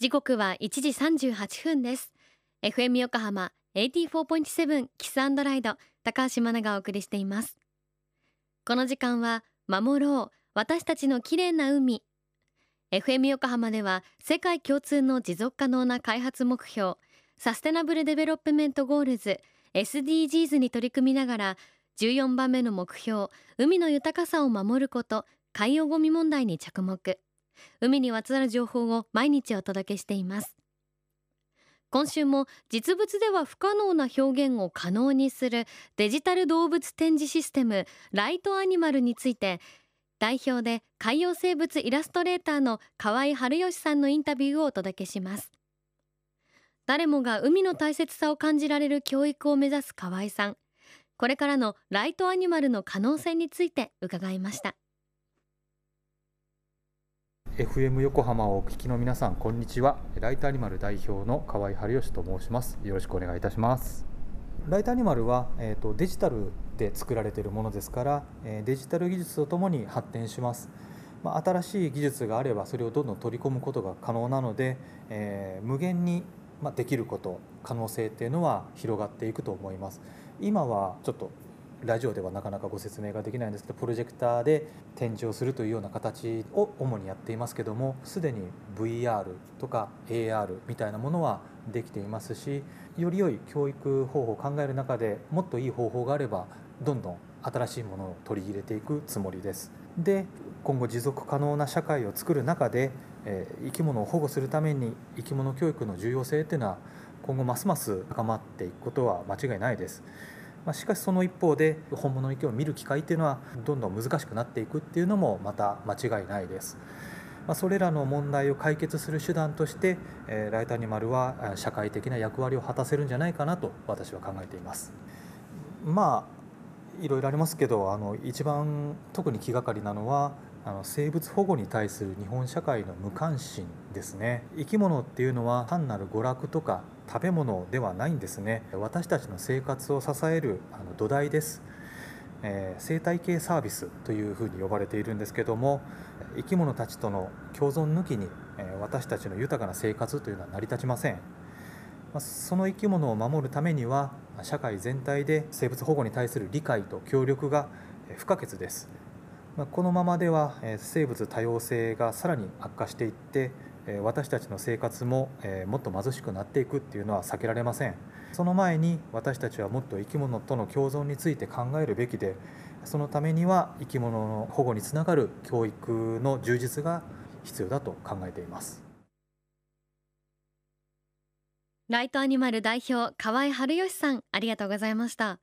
時刻は1時38分です。FM 横浜84.7 KISS & RIDE 高橋真奈がお送りしています。この時間は守ろう私たちの綺麗な海。FM 横浜では世界共通の持続可能な開発目標 Sustainable Development Goals SDGs に取り組みながら14番目の目標海の豊かさを守ること海洋ゴミ問題に着目。海にまつわる情報を毎日お届けしています。今週も実物では不可能な表現を可能にするデジタル動物展示システムライトアニマルについて代表で海洋生物イラストレーターの河合春義さんのインタビューをお届けします。誰もが海の大切さを感じられる教育を目指す河合さん。これからのライトアニマルの可能性について伺いました。FM 横浜をお聞きの皆さんこんにちは。ライトアニマル代表の河合春義と申します。よろしくお願いいたします。ライトアニマルは、えーと、デジタルで作られているものですから、えデジタル技術とともに発展します。まあ、新しい技術があればそれをどんどん取り込むことが可能なので、えー、無限にまできること可能性っていうのは広がっていくと思います。今はちょっとラジオではなかなかご説明ができないんですけどプロジェクターで展示をするというような形を主にやっていますけどもすでに VR とか AR みたいなものはできていますしより良い教育方法を考える中でもっといい方法があればどんどん新しいものを取り入れていくつもりです。で今後持続可能な社会を作る中で、え生き物を保護するために生き物教育の重要性っていうのは今後ますます高まっていくことは間違いないです。まあ、しかしその一方で本物の池を見る機会というのはどんどん難しくなっていくっていうのもまた間違いないです。まあ、それらの問題を解決する手段として、えー、ライトアニマルは社会的な役割を果たせるんじゃないかなと私は考えています。まあいろいろありますけどあの一番特に気がかりなのはあの生物保護に対する日本社会の無関心ですね。生き物っていうのは単なる娯楽とか食べ物ではないんですね。私たちの生活を支えるあの土台です、えー、生態系サービスというふうに呼ばれているんですけども生き物たちとの共存抜きに、えー、私たちの豊かな生活というのは成り立ちません。まあその生き物を守るためには社会全体で生物保護に対する理解と協力が不可欠です。このままでは生物多様性がさらに悪化していって私たちの生活ももっと貧しくなっていくっていうのは避けられません。その前に私たちはもっと生き物との共存について考えるべきでそのためには生き物の保護につながる教育の充実が必要だと考えています。ライトアニマル代表河合春義さんありがとうございました。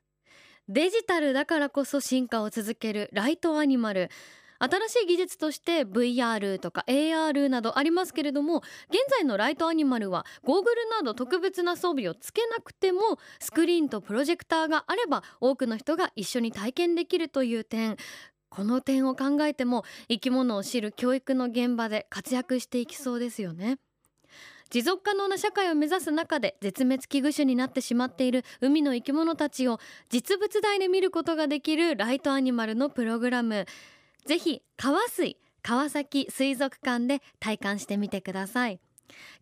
デジタルだからこそ進化を続けるライトアニマル。新しい技術として VR とか AR などありますけれども現在のライトアニマルはゴーグルなど特別な装備をつけなくてもスクリーンとプロジェクターがあれば多くの人が一緒に体験できるという点。この点を考えても生き物を知る教育の現場で活躍していきそうですよね。持続可能な社会を目指す中で絶滅危惧種になってしまっている海の生き物たちを実物大で見ることができるライトアニマルのプログラム。ぜひ川水川崎水族館で体感してみてください。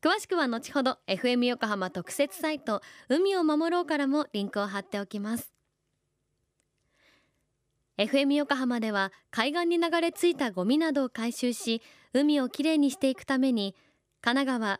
詳しくは後ほど FM 横浜特設サイト海を守ろうからもリンクを貼っておきます。FM 横浜では海岸に流れ着いたゴミなどを回収し海をきれいにしていくために神奈川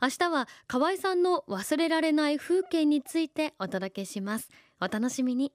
明日は河合さんの忘れられない風景についてお届けします。お楽しみに。